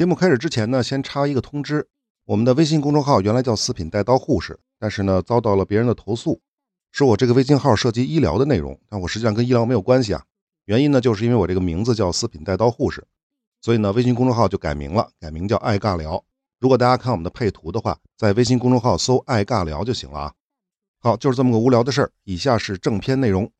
节目开始之前呢，先插一个通知：我们的微信公众号原来叫“四品带刀护士”，但是呢，遭到了别人的投诉，说我这个微信号涉及医疗的内容，但我实际上跟医疗没有关系啊。原因呢，就是因为我这个名字叫“四品带刀护士”，所以呢，微信公众号就改名了，改名叫“爱尬聊”。如果大家看我们的配图的话，在微信公众号搜“爱尬聊”就行了啊。好，就是这么个无聊的事儿。以下是正片内容。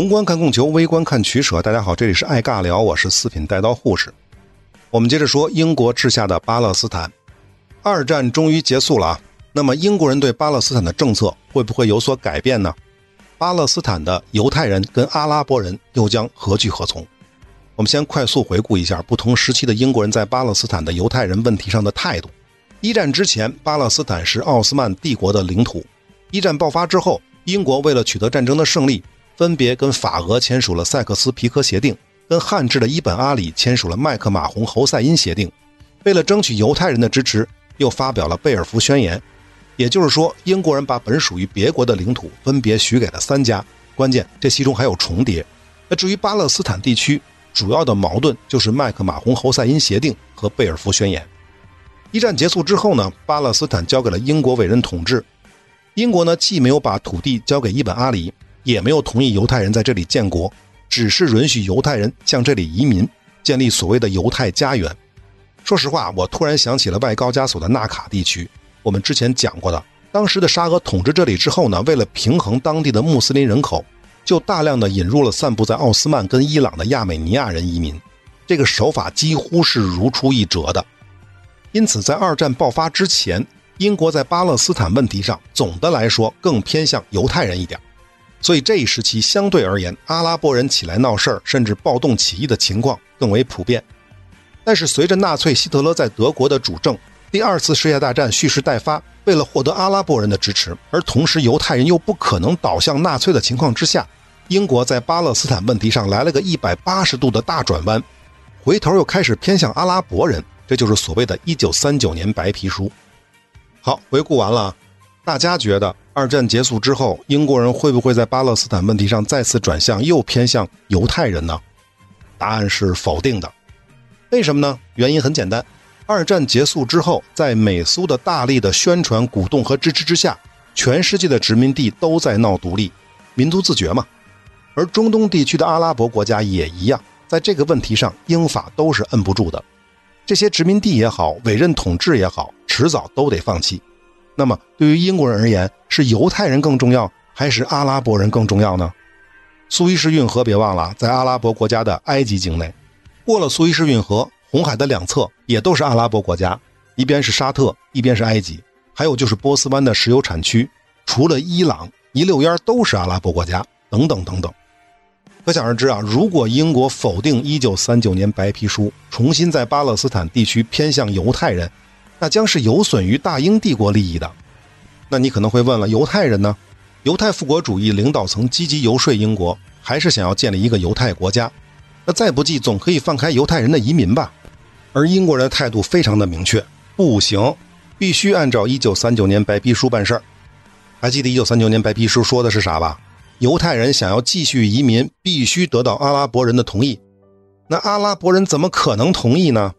宏观看供求，微观看取舍。大家好，这里是爱尬聊，我是四品带刀护士。我们接着说英国治下的巴勒斯坦。二战终于结束了啊，那么英国人对巴勒斯坦的政策会不会有所改变呢？巴勒斯坦的犹太人跟阿拉伯人又将何去何从？我们先快速回顾一下不同时期的英国人在巴勒斯坦的犹太人问题上的态度。一战之前，巴勒斯坦是奥斯曼帝国的领土。一战爆发之后，英国为了取得战争的胜利。分别跟法俄签署了塞克斯皮科协定，跟汉治的伊本阿里签署了麦克马洪侯赛因协定。为了争取犹太人的支持，又发表了贝尔福宣言。也就是说，英国人把本属于别国的领土分别许给了三家。关键，这其中还有重叠。那至于巴勒斯坦地区，主要的矛盾就是麦克马洪侯赛因协定和贝尔福宣言。一战结束之后呢，巴勒斯坦交给了英国委任统治。英国呢，既没有把土地交给伊本阿里。也没有同意犹太人在这里建国，只是允许犹太人向这里移民，建立所谓的犹太家园。说实话，我突然想起了外高加索的纳卡地区，我们之前讲过的。当时的沙俄统治这里之后呢，为了平衡当地的穆斯林人口，就大量的引入了散布在奥斯曼跟伊朗的亚美尼亚人移民，这个手法几乎是如出一辙的。因此，在二战爆发之前，英国在巴勒斯坦问题上总的来说更偏向犹太人一点。所以这一时期相对而言，阿拉伯人起来闹事儿，甚至暴动起义的情况更为普遍。但是随着纳粹希特勒在德国的主政，第二次世界大战蓄势待发，为了获得阿拉伯人的支持，而同时犹太人又不可能倒向纳粹的情况之下，英国在巴勒斯坦问题上来了个一百八十度的大转弯，回头又开始偏向阿拉伯人，这就是所谓的“一九三九年白皮书”。好，回顾完了，大家觉得？二战结束之后，英国人会不会在巴勒斯坦问题上再次转向，又偏向犹太人呢？答案是否定的。为什么呢？原因很简单，二战结束之后，在美苏的大力的宣传、鼓动和支持之下，全世界的殖民地都在闹独立、民族自觉嘛。而中东地区的阿拉伯国家也一样，在这个问题上，英法都是摁不住的。这些殖民地也好，委任统治也好，迟早都得放弃。那么，对于英国人而言，是犹太人更重要，还是阿拉伯人更重要呢？苏伊士运河别忘了，在阿拉伯国家的埃及境内，过了苏伊士运河，红海的两侧也都是阿拉伯国家，一边是沙特，一边是埃及，还有就是波斯湾的石油产区，除了伊朗，一溜烟都是阿拉伯国家，等等等等。可想而知啊，如果英国否定1939年白皮书，重新在巴勒斯坦地区偏向犹太人。那将是有损于大英帝国利益的。那你可能会问了，犹太人呢？犹太复国主义领导层积极游说英国，还是想要建立一个犹太国家。那再不济，总可以放开犹太人的移民吧？而英国人的态度非常的明确，不行，必须按照1939年白皮书办事儿。还记得1939年白皮书说的是啥吧？犹太人想要继续移民，必须得到阿拉伯人的同意。那阿拉伯人怎么可能同意呢？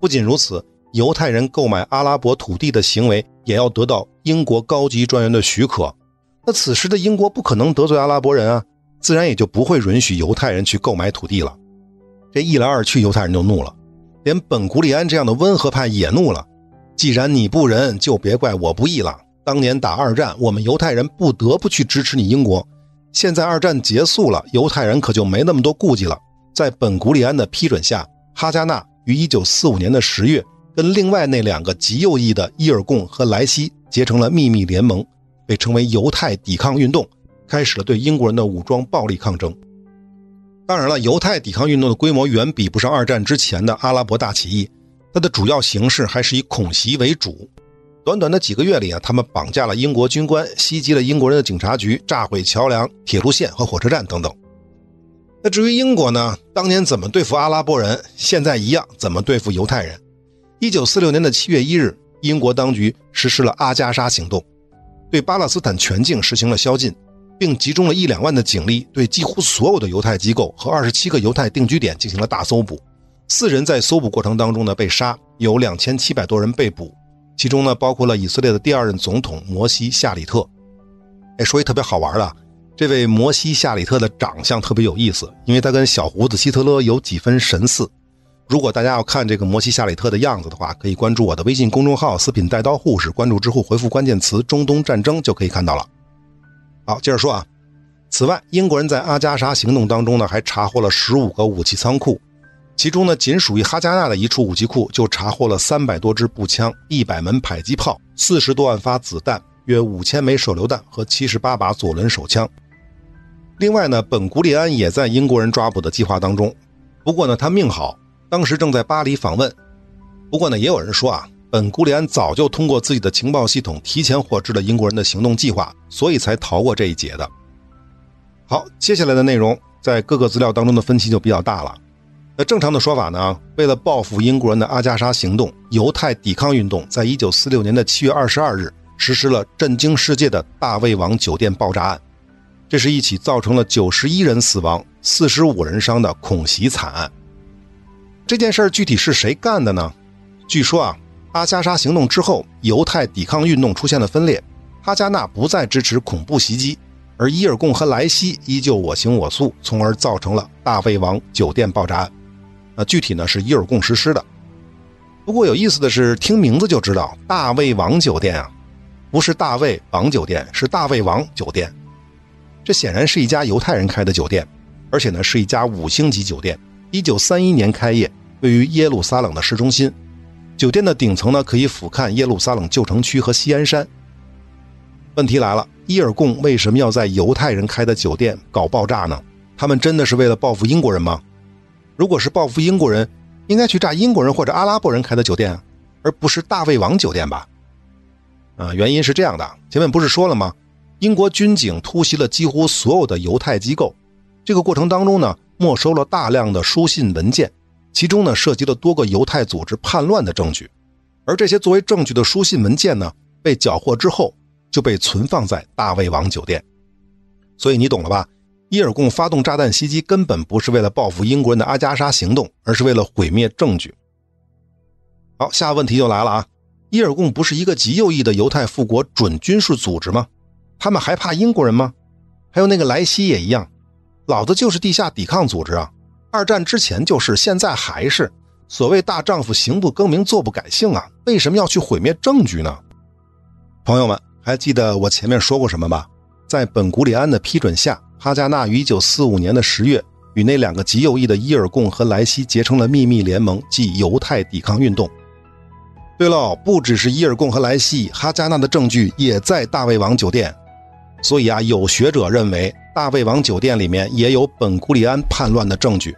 不仅如此。犹太人购买阿拉伯土地的行为也要得到英国高级专员的许可。那此时的英国不可能得罪阿拉伯人啊，自然也就不会允许犹太人去购买土地了。这一来二去，犹太人就怒了，连本古里安这样的温和派也怒了。既然你不仁，就别怪我不义了。当年打二战，我们犹太人不得不去支持你英国。现在二战结束了，犹太人可就没那么多顾忌了。在本古里安的批准下，哈加纳于1945年的十月。跟另外那两个极右翼的伊尔贡和莱西结成了秘密联盟，被称为犹太抵抗运动，开始了对英国人的武装暴力抗争。当然了，犹太抵抗运动的规模远比不上二战之前的阿拉伯大起义，它的主要形式还是以恐袭为主。短短的几个月里啊，他们绑架了英国军官，袭击了英国人的警察局，炸毁桥梁、铁路线和火车站等等。那至于英国呢？当年怎么对付阿拉伯人，现在一样怎么对付犹太人？一九四六年的七月一日，英国当局实施了阿加莎行动，对巴勒斯坦全境实行了宵禁，并集中了一两万的警力，对几乎所有的犹太机构和二十七个犹太定居点进行了大搜捕。四人在搜捕过程当中呢被杀，有两千七百多人被捕，其中呢包括了以色列的第二任总统摩西夏里特。哎，说一特别好玩的。这位摩西·夏里特的长相特别有意思，因为他跟小胡子希特勒有几分神似。如果大家要看这个摩西·夏里特的样子的话，可以关注我的微信公众号“四品带刀护士”，关注之后回复关键词“中东战争”就可以看到了。好，接着说啊，此外，英国人在阿加莎行动当中呢，还查获了十五个武器仓库，其中呢，仅属于哈加纳的一处武器库就查获了三百多支步枪、一百门迫击炮、四十多万发子弹、约五千枚手榴弹和七十八把左轮手枪。另外呢，本古里安也在英国人抓捕的计划当中。不过呢，他命好，当时正在巴黎访问。不过呢，也有人说啊，本古里安早就通过自己的情报系统提前获知了英国人的行动计划，所以才逃过这一劫的。好，接下来的内容在各个资料当中的分歧就比较大了。那正常的说法呢，为了报复英国人的阿加莎行动，犹太抵抗运动在一九四六年的七月二十二日实施了震惊世界的大卫王酒店爆炸案。这是一起造成了九十一人死亡、四十五人伤的恐袭惨案。这件事具体是谁干的呢？据说啊，阿加莎行动之后，犹太抵抗运动出现了分裂，哈加纳不再支持恐怖袭击，而伊尔贡和莱西依旧我行我素，从而造成了大卫王酒店爆炸案。那具体呢是伊尔贡实施的。不过有意思的是，听名字就知道，大卫王酒店啊，不是大卫王酒店，是大卫王酒店。这显然是一家犹太人开的酒店，而且呢是一家五星级酒店。一九三一年开业，位于耶路撒冷的市中心。酒店的顶层呢可以俯瞰耶路撒冷旧城区和锡安山。问题来了，伊尔贡为什么要在犹太人开的酒店搞爆炸呢？他们真的是为了报复英国人吗？如果是报复英国人，应该去炸英国人或者阿拉伯人开的酒店，而不是大卫王酒店吧？啊，原因是这样的，前面不是说了吗？英国军警突袭了几乎所有的犹太机构，这个过程当中呢，没收了大量的书信文件，其中呢涉及了多个犹太组织叛乱的证据，而这些作为证据的书信文件呢，被缴获之后就被存放在大卫王酒店。所以你懂了吧？伊尔贡发动炸弹袭击根本不是为了报复英国人的阿加莎行动，而是为了毁灭证据。好，下个问题就来了啊！伊尔贡不是一个极右翼的犹太复国准军事组织吗？他们还怕英国人吗？还有那个莱西也一样，老子就是地下抵抗组织啊！二战之前就是，现在还是。所谓大丈夫行不更名，坐不改姓啊！为什么要去毁灭证据呢？朋友们，还记得我前面说过什么吧？在本古里安的批准下，哈加纳于1945年的十月与那两个极右翼的伊尔贡和莱西结成了秘密联盟，即犹太抵抗运动。对喽，不只是伊尔贡和莱西，哈加纳的证据也在大卫王酒店。所以啊，有学者认为大卫王酒店里面也有本古里安叛乱的证据，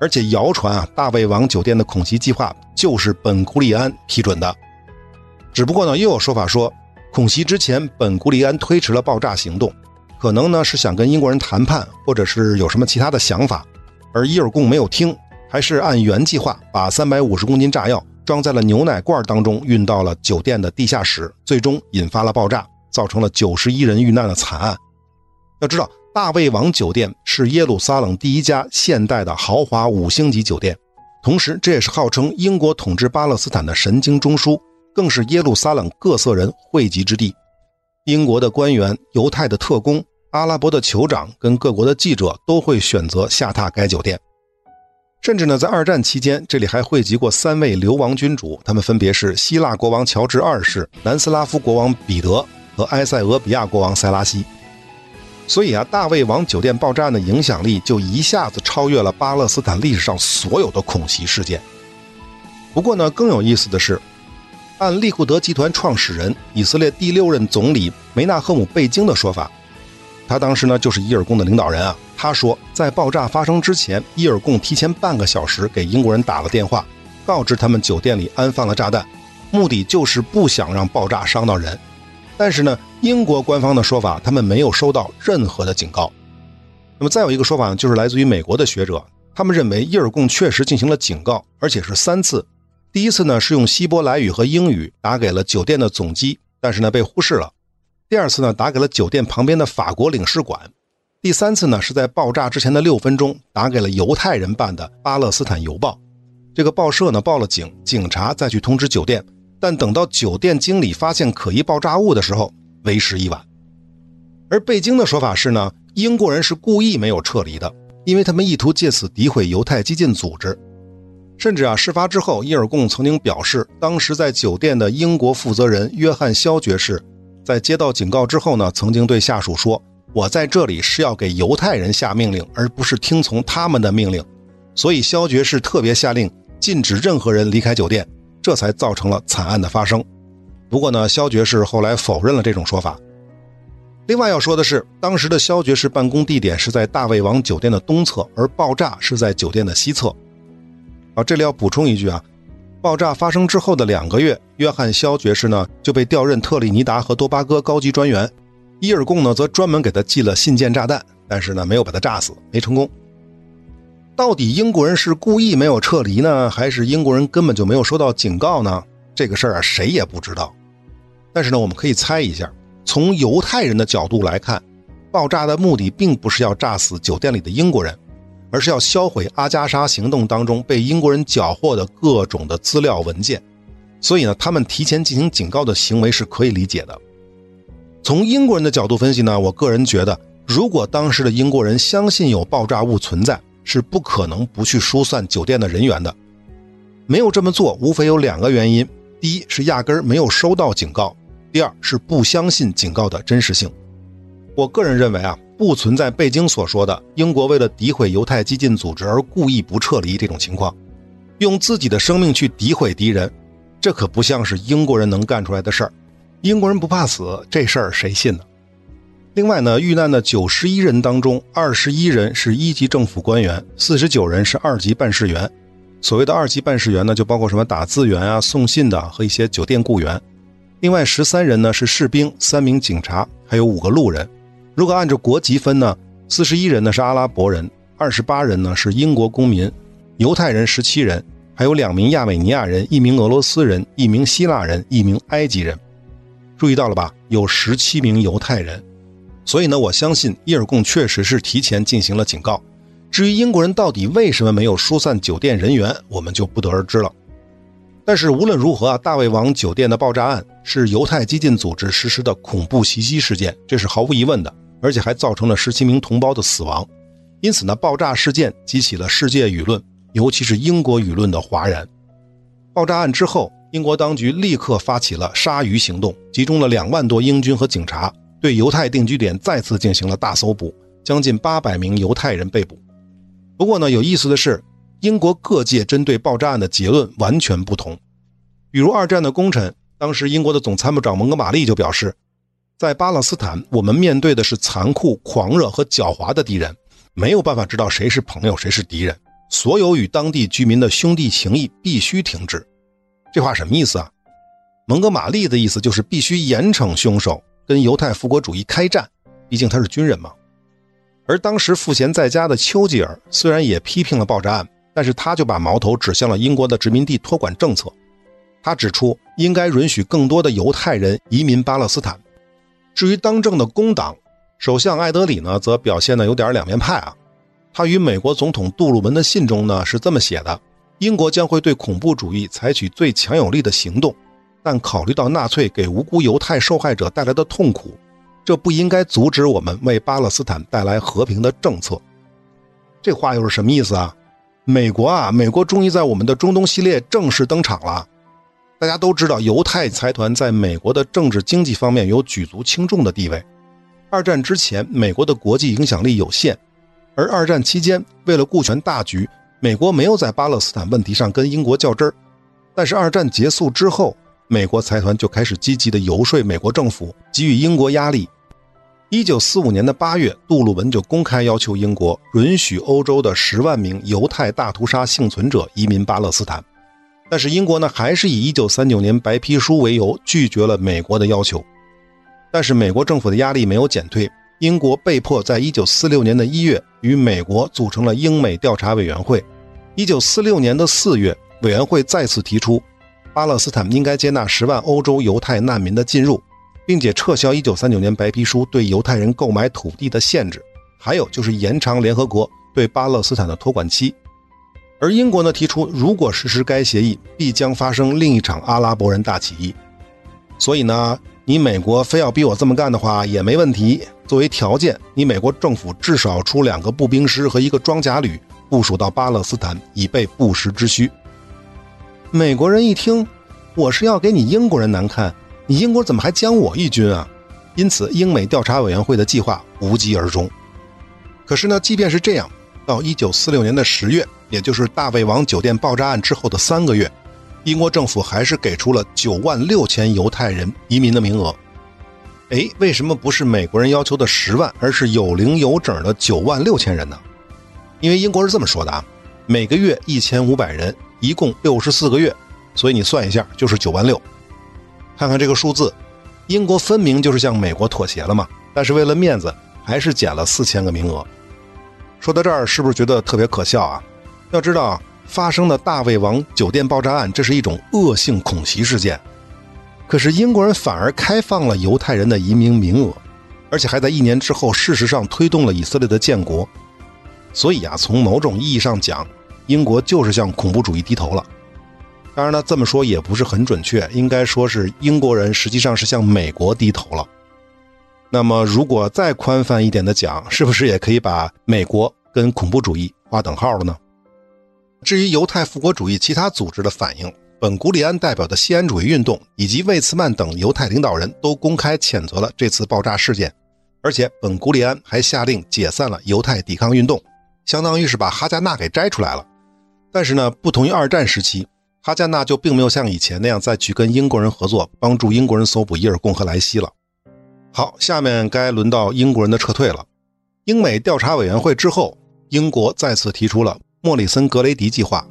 而且谣传啊，大卫王酒店的恐袭计划就是本古里安批准的。只不过呢，又有说法说，恐袭之前本古里安推迟了爆炸行动，可能呢是想跟英国人谈判，或者是有什么其他的想法，而伊尔贡没有听，还是按原计划把三百五十公斤炸药装在了牛奶罐当中，运到了酒店的地下室，最终引发了爆炸。造成了九十一人遇难的惨案。要知道，大卫王酒店是耶路撒冷第一家现代的豪华五星级酒店，同时这也是号称英国统治巴勒斯坦的神经中枢，更是耶路撒冷各色人汇集之地。英国的官员、犹太的特工、阿拉伯的酋长跟各国的记者都会选择下榻该酒店。甚至呢，在二战期间，这里还汇集过三位流亡君主，他们分别是希腊国王乔治二世、南斯拉夫国王彼得。和埃塞俄比亚国王塞拉西，所以啊，大卫王酒店爆炸案的影响力就一下子超越了巴勒斯坦历史上所有的恐袭事件。不过呢，更有意思的是，按利库德集团创始人、以色列第六任总理梅纳赫姆·贝京的说法，他当时呢就是伊尔贡的领导人啊。他说，在爆炸发生之前，伊尔贡提前半个小时给英国人打了电话，告知他们酒店里安放了炸弹，目的就是不想让爆炸伤到人。但是呢，英国官方的说法，他们没有收到任何的警告。那么再有一个说法呢，就是来自于美国的学者，他们认为伊尔贡确实进行了警告，而且是三次。第一次呢是用希伯来语和英语打给了酒店的总机，但是呢被忽视了。第二次呢打给了酒店旁边的法国领事馆。第三次呢是在爆炸之前的六分钟打给了犹太人办的《巴勒斯坦邮报》。这个报社呢报了警，警察再去通知酒店，但等到酒店经理发现可疑爆炸物的时候，为时已晚。而贝京的说法是呢，英国人是故意没有撤离的，因为他们意图借此诋毁犹太激进组织。甚至啊，事发之后，伊尔贡曾经表示，当时在酒店的英国负责人约翰肖爵士，在接到警告之后呢，曾经对下属说：“我在这里是要给犹太人下命令，而不是听从他们的命令。”所以肖爵士特别下令禁止任何人离开酒店，这才造成了惨案的发生。不过呢，肖爵士后来否认了这种说法。另外要说的是，当时的肖爵士办公地点是在大卫王酒店的东侧，而爆炸是在酒店的西侧。啊，这里要补充一句啊，爆炸发生之后的两个月，约翰肖爵士呢就被调任特立尼达和多巴哥高级专员，伊尔贡呢则专门给他寄了信件炸弹，但是呢没有把他炸死，没成功。到底英国人是故意没有撤离呢，还是英国人根本就没有收到警告呢？这个事儿啊谁也不知道。但是呢，我们可以猜一下，从犹太人的角度来看，爆炸的目的并不是要炸死酒店里的英国人。而是要销毁阿加莎行动当中被英国人缴获的各种的资料文件，所以呢，他们提前进行警告的行为是可以理解的。从英国人的角度分析呢，我个人觉得，如果当时的英国人相信有爆炸物存在，是不可能不去疏散酒店的人员的。没有这么做，无非有两个原因：第一是压根儿没有收到警告；第二是不相信警告的真实性。我个人认为啊。不存在贝京所说的英国为了诋毁犹太激进组织而故意不撤离这种情况，用自己的生命去诋毁敌人，这可不像是英国人能干出来的事儿。英国人不怕死，这事儿谁信呢？另外呢，遇难的九十一人当中，二十一人是一级政府官员，四十九人是二级办事员。所谓的二级办事员呢，就包括什么打字员啊、送信的和一些酒店雇员。另外十三人呢是士兵，三名警察，还有五个路人。如果按照国籍分呢，四十一人呢是阿拉伯人，二十八人呢是英国公民，犹太人十七人，还有两名亚美尼亚人，一名俄罗斯人，一名希腊人，一名埃及人。注意到了吧？有十七名犹太人。所以呢，我相信伊尔贡确实是提前进行了警告。至于英国人到底为什么没有疏散酒店人员，我们就不得而知了。但是无论如何啊，大卫王酒店的爆炸案是犹太激进组织实施的恐怖袭击事件，这是毫无疑问的。而且还造成了十七名同胞的死亡，因此呢，爆炸事件激起了世界舆论，尤其是英国舆论的哗然。爆炸案之后，英国当局立刻发起了鲨鱼行动，集中了两万多英军和警察，对犹太定居点再次进行了大搜捕，将近八百名犹太人被捕。不过呢，有意思的是，英国各界针对爆炸案的结论完全不同。比如二战的功臣，当时英国的总参谋长蒙哥马利就表示。在巴勒斯坦，我们面对的是残酷、狂热和狡猾的敌人，没有办法知道谁是朋友，谁是敌人。所有与当地居民的兄弟情谊必须停止。这话什么意思啊？蒙哥马利的意思就是必须严惩凶手，跟犹太复国主义开战。毕竟他是军人嘛。而当时赋闲在家的丘吉尔虽然也批评了爆炸案，但是他就把矛头指向了英国的殖民地托管政策。他指出，应该允许更多的犹太人移民巴勒斯坦。至于当政的工党首相艾德里呢，则表现的有点两面派啊。他与美国总统杜鲁门的信中呢是这么写的：英国将会对恐怖主义采取最强有力的行动，但考虑到纳粹给无辜犹太受害者带来的痛苦，这不应该阻止我们为巴勒斯坦带来和平的政策。这话又是什么意思啊？美国啊，美国终于在我们的中东系列正式登场了。大家都知道，犹太财团在美国的政治经济方面有举足轻重的地位。二战之前，美国的国际影响力有限，而二战期间，为了顾全大局，美国没有在巴勒斯坦问题上跟英国较真儿。但是二战结束之后，美国财团就开始积极的游说美国政府，给予英国压力。一九四五年的八月，杜鲁门就公开要求英国允许欧洲的十万名犹太大屠杀幸存者移民巴勒斯坦。但是英国呢，还是以1939年白皮书为由拒绝了美国的要求。但是美国政府的压力没有减退，英国被迫在1946年的一月与美国组成了英美调查委员会。1946年的四月，委员会再次提出，巴勒斯坦应该接纳十万欧洲犹太难民的进入，并且撤销1939年白皮书对犹太人购买土地的限制，还有就是延长联合国对巴勒斯坦的托管期。而英国呢提出，如果实施该协议，必将发生另一场阿拉伯人大起义。所以呢，你美国非要逼我这么干的话也没问题。作为条件，你美国政府至少出两个步兵师和一个装甲旅部署到巴勒斯坦，以备不时之需。美国人一听，我是要给你英国人难看，你英国怎么还将我一军啊？因此，英美调查委员会的计划无疾而终。可是呢，即便是这样，到一九四六年的十月，也就是大卫王酒店爆炸案之后的三个月。英国政府还是给出了九万六千犹太人移民的名额。哎，为什么不是美国人要求的十万，而是有零有整的九万六千人呢？因为英国是这么说的啊，每个月一千五百人，一共六十四个月，所以你算一下就是九万六。看看这个数字，英国分明就是向美国妥协了嘛。但是为了面子，还是减了四千个名额。说到这儿，是不是觉得特别可笑啊？要知道。发生的大胃王酒店爆炸案，这是一种恶性恐袭事件。可是英国人反而开放了犹太人的移民名额，而且还在一年之后，事实上推动了以色列的建国。所以啊，从某种意义上讲，英国就是向恐怖主义低头了。当然了，这么说也不是很准确，应该说是英国人实际上是向美国低头了。那么，如果再宽泛一点的讲，是不是也可以把美国跟恐怖主义划等号了呢？至于犹太复国主义其他组织的反应，本古里安代表的西安主义运动以及魏茨曼等犹太领导人都公开谴责了这次爆炸事件，而且本古里安还下令解散了犹太抵抗运动，相当于是把哈加纳给摘出来了。但是呢，不同于二战时期，哈加纳就并没有像以前那样再去跟英国人合作，帮助英国人搜捕伊尔贡和莱西了。好，下面该轮到英国人的撤退了。英美调查委员会之后，英国再次提出了。莫里森格雷迪计划，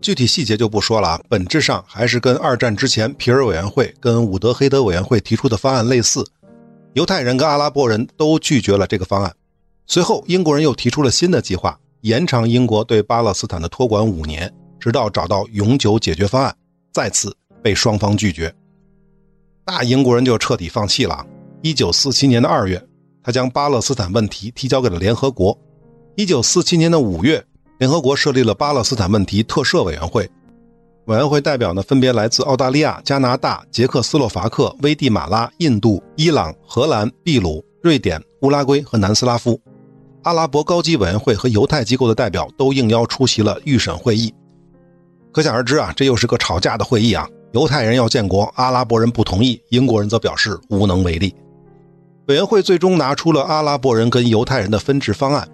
具体细节就不说了啊，本质上还是跟二战之前皮尔委员会跟伍德黑德委员会提出的方案类似。犹太人跟阿拉伯人都拒绝了这个方案。随后，英国人又提出了新的计划，延长英国对巴勒斯坦的托管五年，直到找到永久解决方案。再次被双方拒绝，大英国人就彻底放弃了。一九四七年的二月，他将巴勒斯坦问题提交给了联合国。一九四七年的五月。联合国设立了巴勒斯坦问题特设委员会，委员会代表呢分别来自澳大利亚、加拿大、捷克斯洛伐克、危地马拉、印度、伊朗、荷兰、秘鲁、瑞典、乌拉圭和南斯拉夫。阿拉伯高级委员会和犹太机构的代表都应邀出席了预审会议。可想而知啊，这又是个吵架的会议啊！犹太人要建国，阿拉伯人不同意，英国人则表示无能为力。委员会最终拿出了阿拉伯人跟犹太人的分治方案，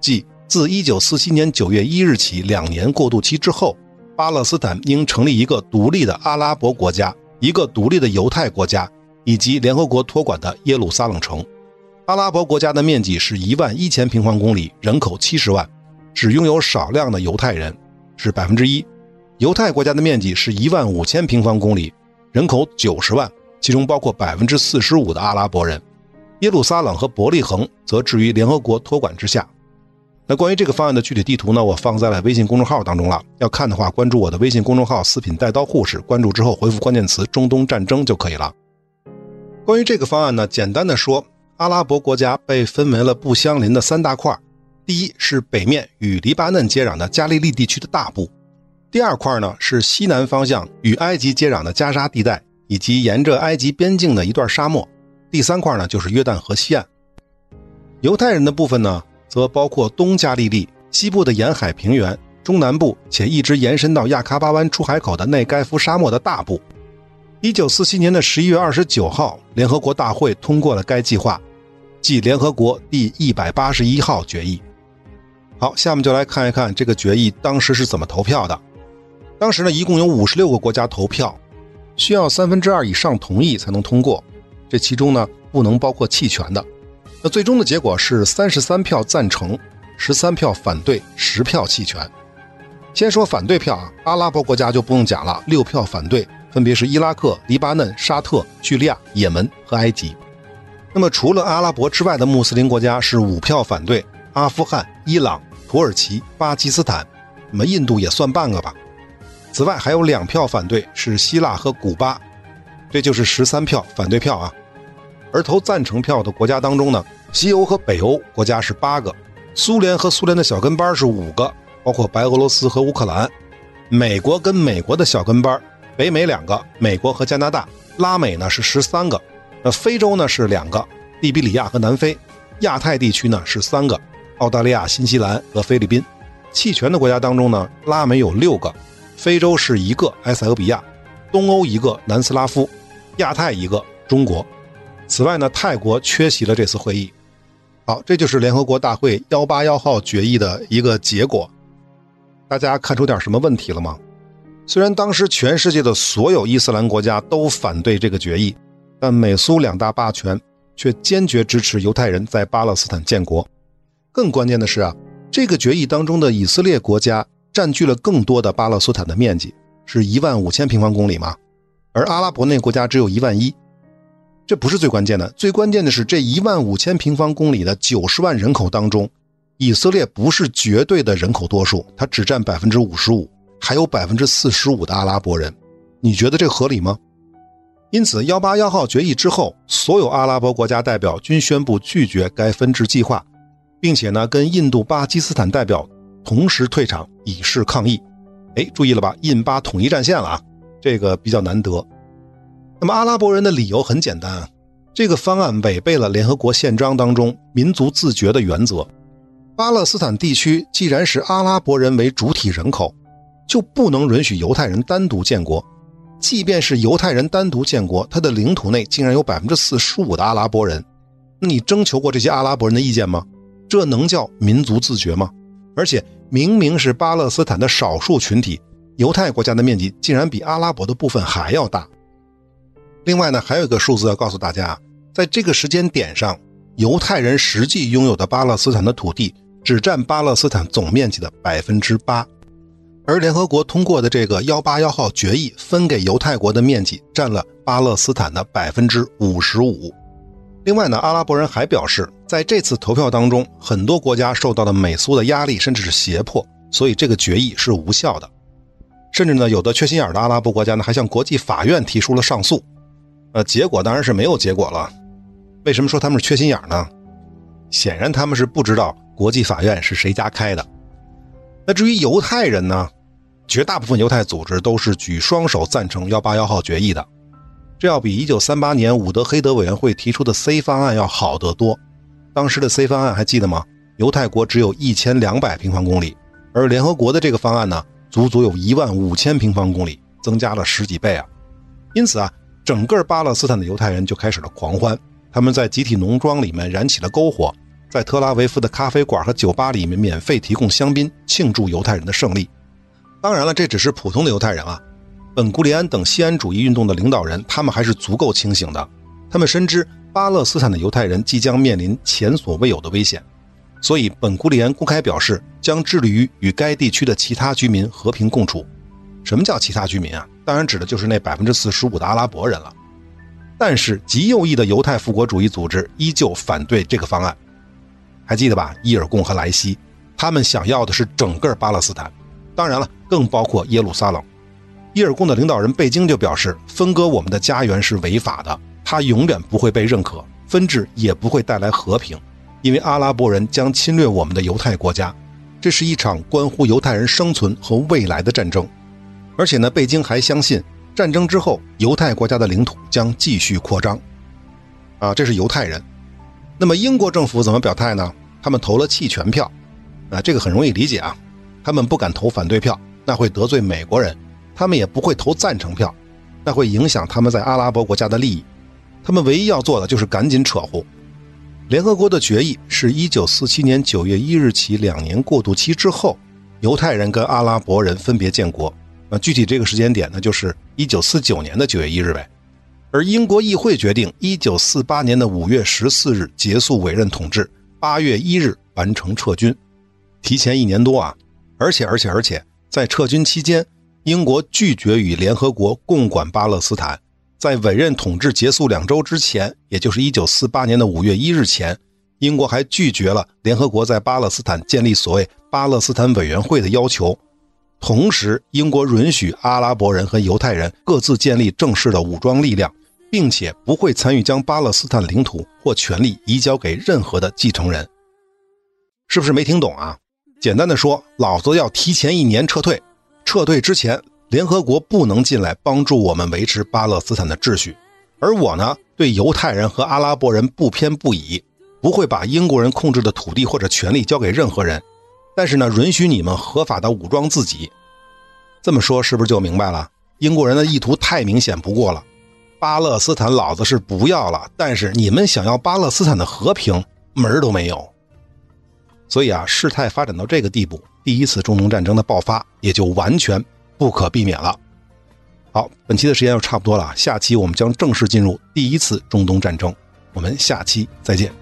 即。自1947年9月1日起，两年过渡期之后，巴勒斯坦应成立一个独立的阿拉伯国家，一个独立的犹太国家，以及联合国托管的耶路撒冷城。阿拉伯国家的面积是一万一千平方公里，人口七十万，只拥有少量的犹太人，是百分之一。犹太国家的面积是一万五千平方公里，人口九十万，其中包括百分之四十五的阿拉伯人。耶路撒冷和伯利恒则置于联合国托管之下。那关于这个方案的具体地图呢？我放在了微信公众号当中了。要看的话，关注我的微信公众号“四品带刀护士”，关注之后回复关键词“中东战争”就可以了。关于这个方案呢，简单的说，阿拉伯国家被分为了不相邻的三大块：第一是北面与黎巴嫩接壤的加利利地区的大部；第二块呢是西南方向与埃及接壤的加沙地带，以及沿着埃及边境的一段沙漠；第三块呢就是约旦河西岸。犹太人的部分呢？则包括东加利利、西部的沿海平原、中南部且一直延伸到亚喀巴湾出海口的内盖夫沙漠的大部。一九四七年的十一月二十九号，联合国大会通过了该计划，即联合国第一百八十一号决议。好，下面就来看一看这个决议当时是怎么投票的。当时呢，一共有五十六个国家投票，需要三分之二以上同意才能通过，这其中呢不能包括弃权的。那最终的结果是三十三票赞成，十三票反对，十票弃权。先说反对票啊，阿拉伯国家就不用讲了，六票反对，分别是伊拉克、黎巴嫩、沙特、叙利亚、也门和埃及。那么除了阿拉伯之外的穆斯林国家是五票反对，阿富汗、伊朗、土耳其、巴基斯坦，那么印度也算半个吧。此外还有两票反对是希腊和古巴，这就是十三票反对票啊。而投赞成票的国家当中呢，西欧和北欧国家是八个，苏联和苏联的小跟班是五个，包括白俄罗斯和乌克兰。美国跟美国的小跟班，北美两个，美国和加拿大。拉美呢是十三个，那非洲呢是两个，利比里亚和南非。亚太地区呢是三个，澳大利亚、新西兰和菲律宾。弃权的国家当中呢，拉美有六个，非洲是一个，埃塞俄比亚；东欧一个，南斯拉夫；亚太一个，中国。此外呢，泰国缺席了这次会议。好，这就是联合国大会幺八幺号决议的一个结果。大家看出点什么问题了吗？虽然当时全世界的所有伊斯兰国家都反对这个决议，但美苏两大霸权却坚决支持犹太人在巴勒斯坦建国。更关键的是啊，这个决议当中的以色列国家占据了更多的巴勒斯坦的面积，是一万五千平方公里嘛，而阿拉伯那国家只有一万一。这不是最关键的，最关键的是这一万五千平方公里的九十万人口当中，以色列不是绝对的人口多数，它只占百分之五十五，还有百分之四十五的阿拉伯人。你觉得这合理吗？因此，幺八幺号决议之后，所有阿拉伯国家代表均宣布拒绝该分治计划，并且呢，跟印度、巴基斯坦代表同时退场，以示抗议。哎，注意了吧？印巴统一战线了啊，这个比较难得。那么阿拉伯人的理由很简单啊，这个方案违背了联合国宪章当中民族自决的原则。巴勒斯坦地区既然是阿拉伯人为主体人口，就不能允许犹太人单独建国。即便是犹太人单独建国，他的领土内竟然有百分之四十五的阿拉伯人，那你征求过这些阿拉伯人的意见吗？这能叫民族自决吗？而且明明是巴勒斯坦的少数群体，犹太国家的面积竟然比阿拉伯的部分还要大。另外呢，还有一个数字要告诉大家，在这个时间点上，犹太人实际拥有的巴勒斯坦的土地只占巴勒斯坦总面积的百分之八，而联合国通过的这个幺八幺号决议分给犹太国的面积占了巴勒斯坦的百分之五十五。另外呢，阿拉伯人还表示，在这次投票当中，很多国家受到了美苏的压力，甚至是胁迫，所以这个决议是无效的。甚至呢，有的缺心眼的阿拉伯国家呢，还向国际法院提出了上诉。呃，结果当然是没有结果了。为什么说他们是缺心眼呢？显然他们是不知道国际法院是谁家开的。那至于犹太人呢？绝大部分犹太组织都是举双手赞成幺八幺号决议的，这要比一九三八年伍德黑德委员会提出的 C 方案要好得多。当时的 C 方案还记得吗？犹太国只有一千两百平方公里，而联合国的这个方案呢，足足有一万五千平方公里，增加了十几倍啊！因此啊。整个巴勒斯坦的犹太人就开始了狂欢，他们在集体农庄里面燃起了篝火，在特拉维夫的咖啡馆和酒吧里面免费提供香槟，庆祝犹太人的胜利。当然了，这只是普通的犹太人啊。本古里安等西安主义运动的领导人，他们还是足够清醒的。他们深知巴勒斯坦的犹太人即将面临前所未有的危险，所以本古里安公开表示将致力于与该地区的其他居民和平共处。什么叫其他居民啊？当然指的就是那百分之四十五的阿拉伯人了。但是极右翼的犹太复国主义组织依旧反对这个方案，还记得吧？伊尔贡和莱西，他们想要的是整个巴勒斯坦，当然了，更包括耶路撒冷。伊尔贡的领导人贝京就表示，分割我们的家园是违法的，它永远不会被认可，分治也不会带来和平，因为阿拉伯人将侵略我们的犹太国家，这是一场关乎犹太人生存和未来的战争。而且呢，贝京还相信战争之后犹太国家的领土将继续扩张，啊，这是犹太人。那么英国政府怎么表态呢？他们投了弃权票，啊，这个很容易理解啊，他们不敢投反对票，那会得罪美国人；他们也不会投赞成票，那会影响他们在阿拉伯国家的利益。他们唯一要做的就是赶紧扯呼。联合国的决议是一九四七年九月一日起两年过渡期之后，犹太人跟阿拉伯人分别建国。那具体这个时间点呢，就是一九四九年的九月一日呗。而英国议会决定一九四八年的五月十四日结束委任统治，八月一日完成撤军，提前一年多啊！而且而且而且，在撤军期间，英国拒绝与联合国共管巴勒斯坦，在委任统治结束两周之前，也就是1948年的5月1日前，英国还拒绝了联合国在巴勒斯坦建立所谓巴勒斯坦委员会的要求。同时，英国允许阿拉伯人和犹太人各自建立正式的武装力量，并且不会参与将巴勒斯坦领土或权力移交给任何的继承人。是不是没听懂啊？简单的说，老子要提前一年撤退，撤退之前。联合国不能进来帮助我们维持巴勒斯坦的秩序，而我呢，对犹太人和阿拉伯人不偏不倚，不会把英国人控制的土地或者权利交给任何人。但是呢，允许你们合法的武装自己。这么说是不是就明白了？英国人的意图太明显不过了。巴勒斯坦老子是不要了，但是你们想要巴勒斯坦的和平，门儿都没有。所以啊，事态发展到这个地步，第一次中东战争的爆发也就完全。不可避免了。好，本期的时间就差不多了，下期我们将正式进入第一次中东战争。我们下期再见。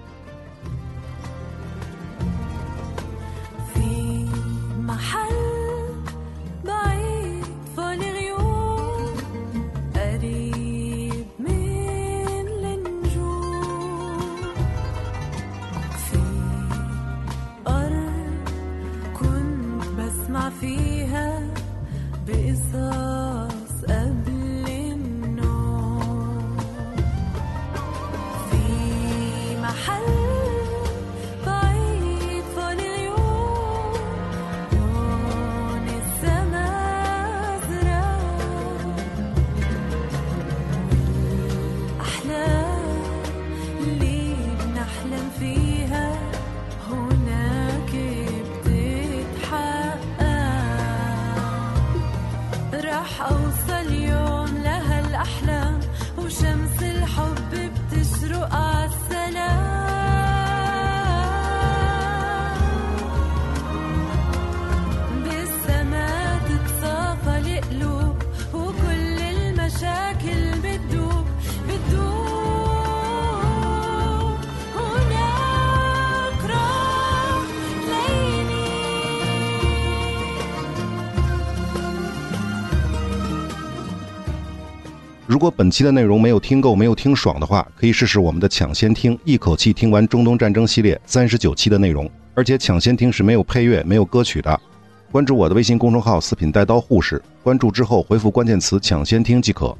如果本期的内容没有听够、没有听爽的话，可以试试我们的抢先听，一口气听完中东战争系列三十九期的内容。而且抢先听是没有配乐、没有歌曲的。关注我的微信公众号“四品带刀护士”，关注之后回复关键词“抢先听”即可。